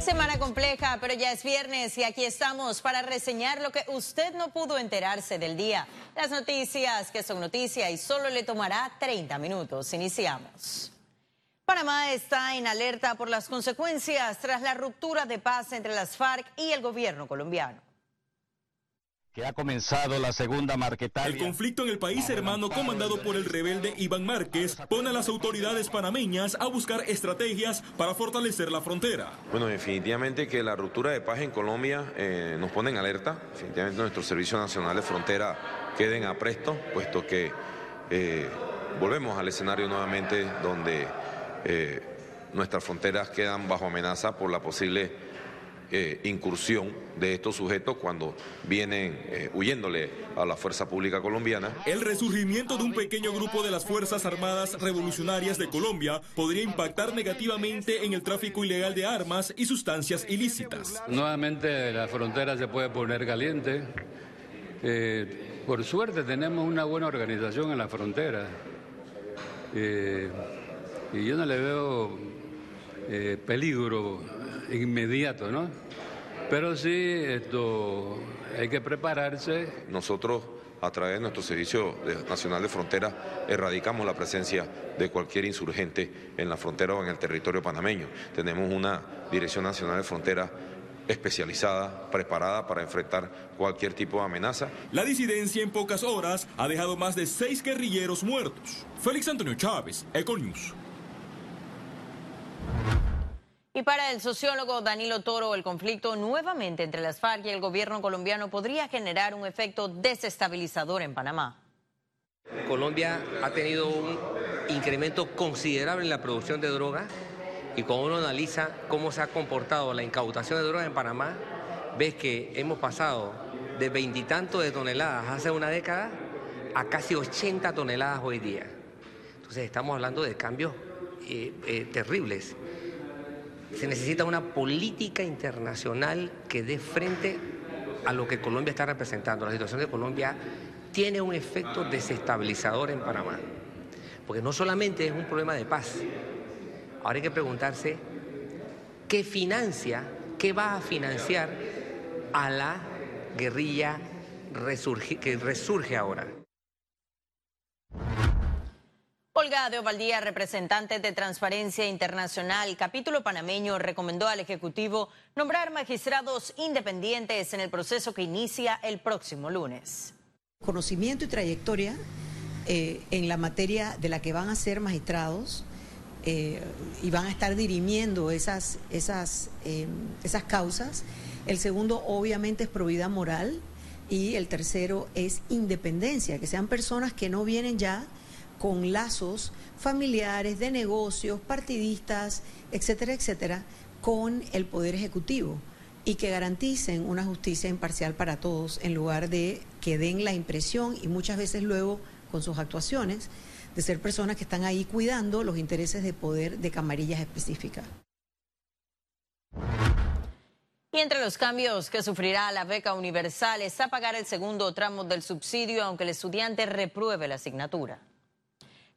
Semana compleja, pero ya es viernes y aquí estamos para reseñar lo que usted no pudo enterarse del día. Las noticias que son noticia y solo le tomará 30 minutos. Iniciamos. Panamá está en alerta por las consecuencias tras la ruptura de paz entre las FARC y el gobierno colombiano que ha comenzado la segunda marquetalia. El conflicto en el país hermano comandado por el rebelde Iván Márquez pone a las autoridades panameñas a buscar estrategias para fortalecer la frontera. Bueno, definitivamente que la ruptura de paz en Colombia eh, nos pone en alerta. Definitivamente nuestro Servicio Nacional de Frontera queden a presto, puesto que eh, volvemos al escenario nuevamente donde eh, nuestras fronteras quedan bajo amenaza por la posible eh, incursión de estos sujetos cuando vienen eh, huyéndole a la fuerza pública colombiana. El resurgimiento de un pequeño grupo de las Fuerzas Armadas Revolucionarias de Colombia podría impactar negativamente en el tráfico ilegal de armas y sustancias ilícitas. Nuevamente la frontera se puede poner caliente. Eh, por suerte tenemos una buena organización en la frontera. y yo no le veo peligro inmediato, ¿no? Pero sí, esto hay que prepararse. Nosotros, a través de nuestro Servicio Nacional de Frontera, erradicamos la presencia de cualquier insurgente en la frontera o en el territorio panameño. Tenemos una Dirección Nacional de Frontera especializada, preparada para enfrentar cualquier tipo de amenaza. La disidencia en pocas horas ha dejado más de seis guerrilleros muertos. Félix Antonio Chávez, Econews. Y para el sociólogo Danilo Toro, el conflicto nuevamente entre las FARC y el gobierno colombiano podría generar un efecto desestabilizador en Panamá. Colombia ha tenido un incremento considerable en la producción de droga y cuando uno analiza cómo se ha comportado la incautación de droga en Panamá, ves que hemos pasado de veintitantos de toneladas hace una década a casi 80 toneladas hoy día. Entonces estamos hablando de cambios eh, eh, terribles. Se necesita una política internacional que dé frente a lo que Colombia está representando. La situación de Colombia tiene un efecto desestabilizador en Panamá, porque no solamente es un problema de paz, ahora hay que preguntarse qué financia, qué va a financiar a la guerrilla que resurge ahora. Olga de Ovaldía, representante de Transparencia Internacional, capítulo panameño, recomendó al Ejecutivo nombrar magistrados independientes en el proceso que inicia el próximo lunes. Conocimiento y trayectoria eh, en la materia de la que van a ser magistrados eh, y van a estar dirimiendo esas, esas, eh, esas causas. El segundo, obviamente, es probidad moral. Y el tercero es independencia, que sean personas que no vienen ya con lazos familiares, de negocios, partidistas, etcétera, etcétera, con el Poder Ejecutivo y que garanticen una justicia imparcial para todos en lugar de que den la impresión y muchas veces luego con sus actuaciones de ser personas que están ahí cuidando los intereses de poder de camarillas específicas. Y entre los cambios que sufrirá la beca universal está pagar el segundo tramo del subsidio aunque el estudiante repruebe la asignatura.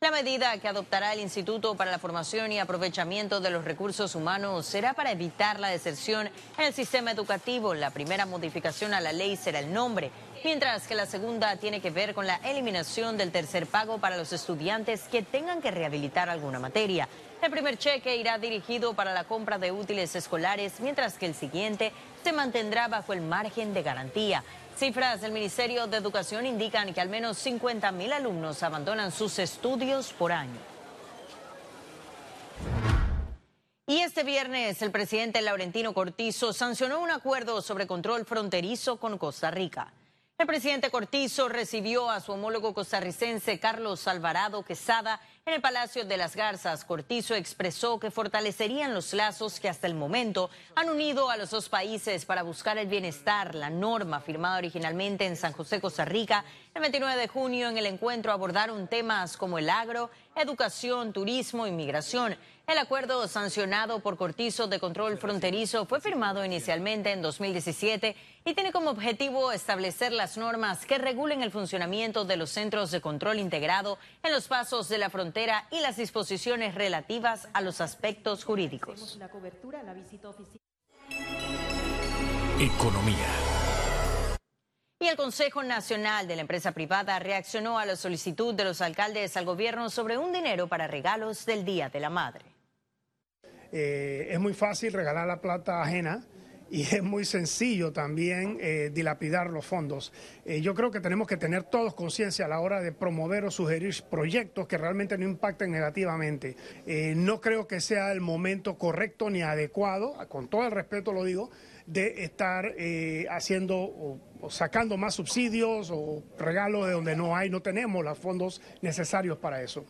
La medida que adoptará el Instituto para la Formación y Aprovechamiento de los Recursos Humanos será para evitar la deserción en el sistema educativo. La primera modificación a la ley será el nombre, mientras que la segunda tiene que ver con la eliminación del tercer pago para los estudiantes que tengan que rehabilitar alguna materia. El primer cheque irá dirigido para la compra de útiles escolares, mientras que el siguiente se mantendrá bajo el margen de garantía. Cifras del Ministerio de Educación indican que al menos 50 mil alumnos abandonan sus estudios por año. Y este viernes el presidente Laurentino Cortizo sancionó un acuerdo sobre control fronterizo con Costa Rica. El presidente Cortizo recibió a su homólogo costarricense Carlos Alvarado Quesada en el Palacio de las Garzas. Cortizo expresó que fortalecerían los lazos que hasta el momento han unido a los dos países para buscar el bienestar. La norma firmada originalmente en San José, Costa Rica, el 29 de junio en el encuentro abordaron temas como el agro, educación, turismo, inmigración. El acuerdo sancionado por Cortizo de control fronterizo fue firmado inicialmente en 2017 y tiene como objetivo establecer las normas que regulen el funcionamiento de los centros de control integrado en los pasos de la frontera y las disposiciones relativas a los aspectos jurídicos. Economía. Y el Consejo Nacional de la Empresa Privada reaccionó a la solicitud de los alcaldes al gobierno sobre un dinero para regalos del Día de la Madre. Eh, es muy fácil regalar la plata ajena y es muy sencillo también eh, dilapidar los fondos. Eh, yo creo que tenemos que tener todos conciencia a la hora de promover o sugerir proyectos que realmente no impacten negativamente. no creo que sea el momento correcto ni adecuado, con todo el respeto lo digo, de estar eh, haciendo o, sacando más subsidios o regalos de donde no hay, no tenemos los fondos necesarios para eso.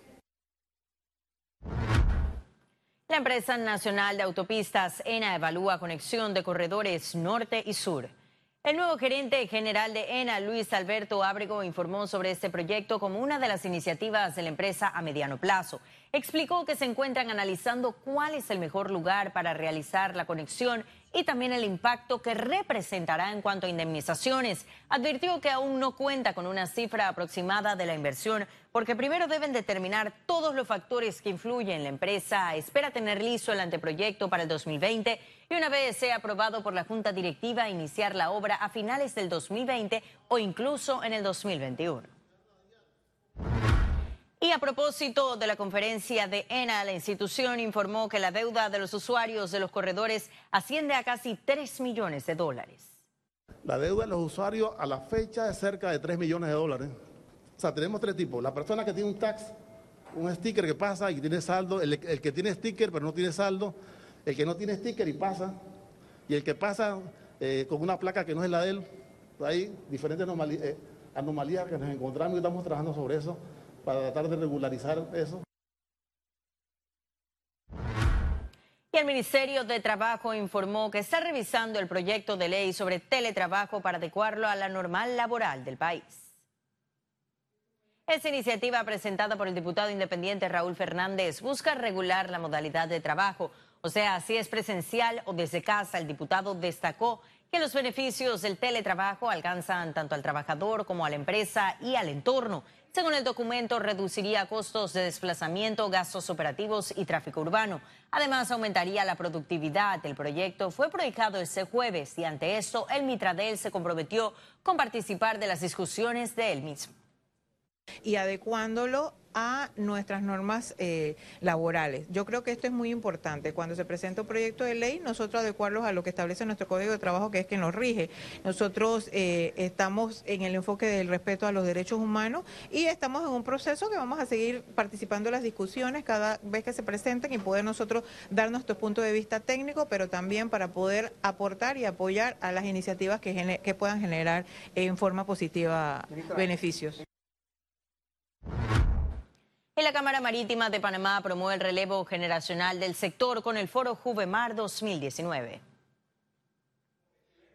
La empresa nacional de autopistas ENA evalúa conexión de corredores norte y sur. El nuevo gerente general de ENA, Luis Alberto Ábrego, informó sobre este proyecto como una de las iniciativas de la empresa a mediano plazo. Explicó que se encuentran analizando cuál es el mejor lugar para realizar la conexión y también el impacto que representará en cuanto a indemnizaciones. Advirtió que aún no cuenta con una cifra aproximada de la inversión porque primero deben determinar todos los factores que influyen en la empresa. Espera tener listo el anteproyecto para el 2020 y una vez sea aprobado por la Junta Directiva iniciar la obra a finales del 2020 o incluso en el 2021. A propósito de la conferencia de ENA, la institución informó que la deuda de los usuarios de los corredores asciende a casi 3 millones de dólares. La deuda de los usuarios a la fecha es cerca de 3 millones de dólares. O sea, tenemos tres tipos. La persona que tiene un tax, un sticker que pasa y tiene saldo, el, que tiene sticker pero no tiene saldo, el que no tiene sticker y pasa, y el que pasa eh, con una placa que no es la de él. Hay diferentes eh, anomalías que nos encontramos y estamos trabajando sobre eso para tratar de regularizar eso. Y el Ministerio de Trabajo informó que está revisando el proyecto de ley sobre teletrabajo para adecuarlo a la normal laboral del país. Esta iniciativa presentada por el diputado independiente Raúl Fernández busca regular la modalidad de trabajo, o sea, si es presencial o desde casa. El diputado destacó que los beneficios del teletrabajo alcanzan tanto al trabajador como a la empresa y al entorno. Según el documento, reduciría costos de desplazamiento, gastos operativos y tráfico urbano. Además, aumentaría la productividad. El proyecto fue proyectado este jueves y ante esto, el Mitradel se comprometió con participar de las discusiones de él mismo. Y adecuándolo a nuestras normas eh, laborales. Yo creo que esto es muy importante. Cuando se presenta un proyecto de ley, nosotros adecuarlos a lo que establece nuestro Código de Trabajo, que es quien nos rige. Nosotros eh, estamos en el enfoque del respeto a los derechos humanos y estamos en un proceso que vamos a seguir participando en las discusiones cada vez que se presenten y poder nosotros dar nuestro punto de vista técnico, pero también para poder aportar y apoyar a las iniciativas que, que puedan generar en forma positiva beneficios. Y la Cámara Marítima de Panamá promueve el relevo generacional del sector con el Foro Juvemar 2019.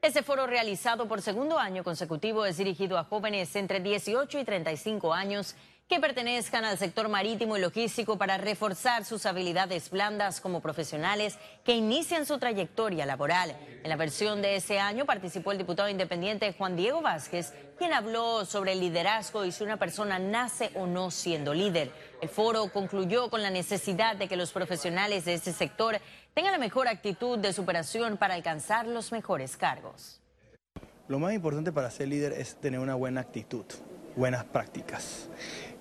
Ese foro realizado por segundo año consecutivo es dirigido a jóvenes entre 18 y 35 años que pertenezcan al sector marítimo y logístico para reforzar sus habilidades blandas como profesionales que inician su trayectoria laboral. En la versión de ese año participó el diputado independiente Juan Diego Vázquez, quien habló sobre el liderazgo y si una persona nace o no siendo líder. El foro concluyó con la necesidad de que los profesionales de ese sector tengan la mejor actitud de superación para alcanzar los mejores cargos. Lo más importante para ser líder es tener una buena actitud, buenas prácticas.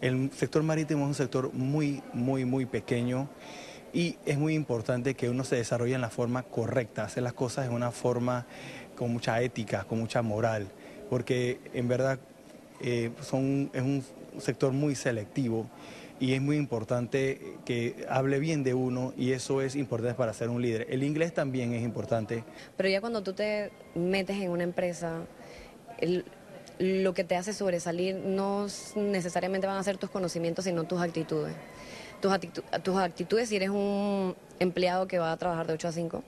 El sector marítimo es un sector muy, muy, muy pequeño y es muy importante que uno se desarrolle en la forma correcta, hacer las cosas en una forma con mucha ética, con mucha moral, porque en verdad eh, son, es un sector muy selectivo y es muy importante que hable bien de uno y eso es importante para ser un líder. El inglés también es importante. Pero ya cuando tú te metes en una empresa, el, lo que te hace sobresalir no necesariamente van a ser tus conocimientos, sino tus actitudes. Tus, actitudes si eres un empleado que va a trabajar de 8 a 5,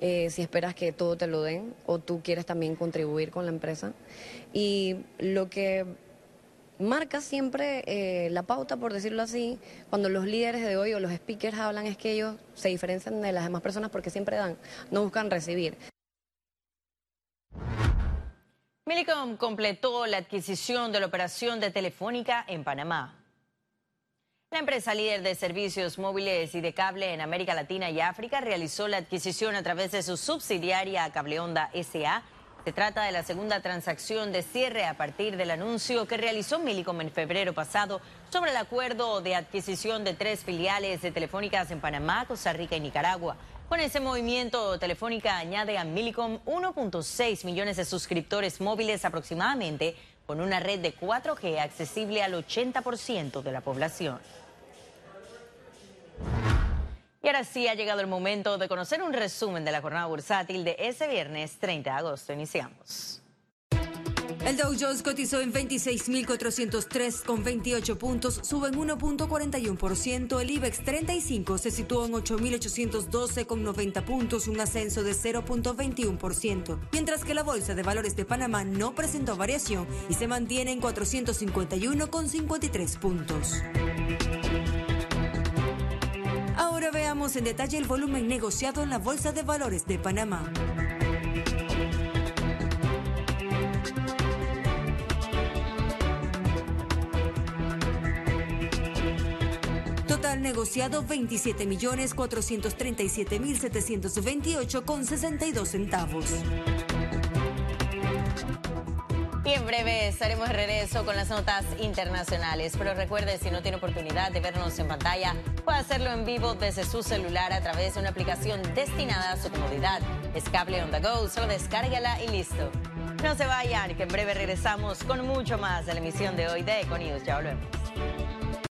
eh, si esperas que todo te lo den o tú quieres también contribuir con la empresa. Y lo que marca siempre eh, la pauta, por decirlo así, cuando los líderes de hoy o los speakers hablan es que ellos se diferencian de las demás personas porque siempre dan, no buscan recibir. Milicom completó la adquisición de la operación de Telefónica en Panamá. La empresa líder de servicios móviles y de cable en América Latina y África realizó la adquisición a través de su subsidiaria Cableonda SA. Se trata de la segunda transacción de cierre a partir del anuncio que realizó Milicom en febrero pasado sobre el acuerdo de adquisición de tres filiales de Telefónicas en Panamá, Costa Rica y Nicaragua. Con ese movimiento, Telefónica añade a Milicom 1.6 millones de suscriptores móviles aproximadamente, con una red de 4G accesible al 80% de la población. Ahora sí ha llegado el momento de conocer un resumen de la jornada bursátil de ese viernes 30 de agosto. Iniciamos. El Dow Jones cotizó en 26.403 con 28 puntos, sube en 1.41%. El IBEX 35 se situó en 8.812 con 90 puntos, un ascenso de 0.21%. Mientras que la Bolsa de Valores de Panamá no presentó variación y se mantiene en 451 con 53 puntos. Ahora veamos en detalle el volumen negociado en la Bolsa de Valores de Panamá. Total negociado 27 millones 437 mil 728 con 62 centavos. Y en breve estaremos de regreso con las notas internacionales. Pero recuerde, si no tiene oportunidad de vernos en pantalla, puede hacerlo en vivo desde su celular a través de una aplicación destinada a su comodidad. Es Cable on the Go, solo descárgala y listo. No se vayan, que en breve regresamos con mucho más de la emisión de hoy de Econews. Ya volvemos.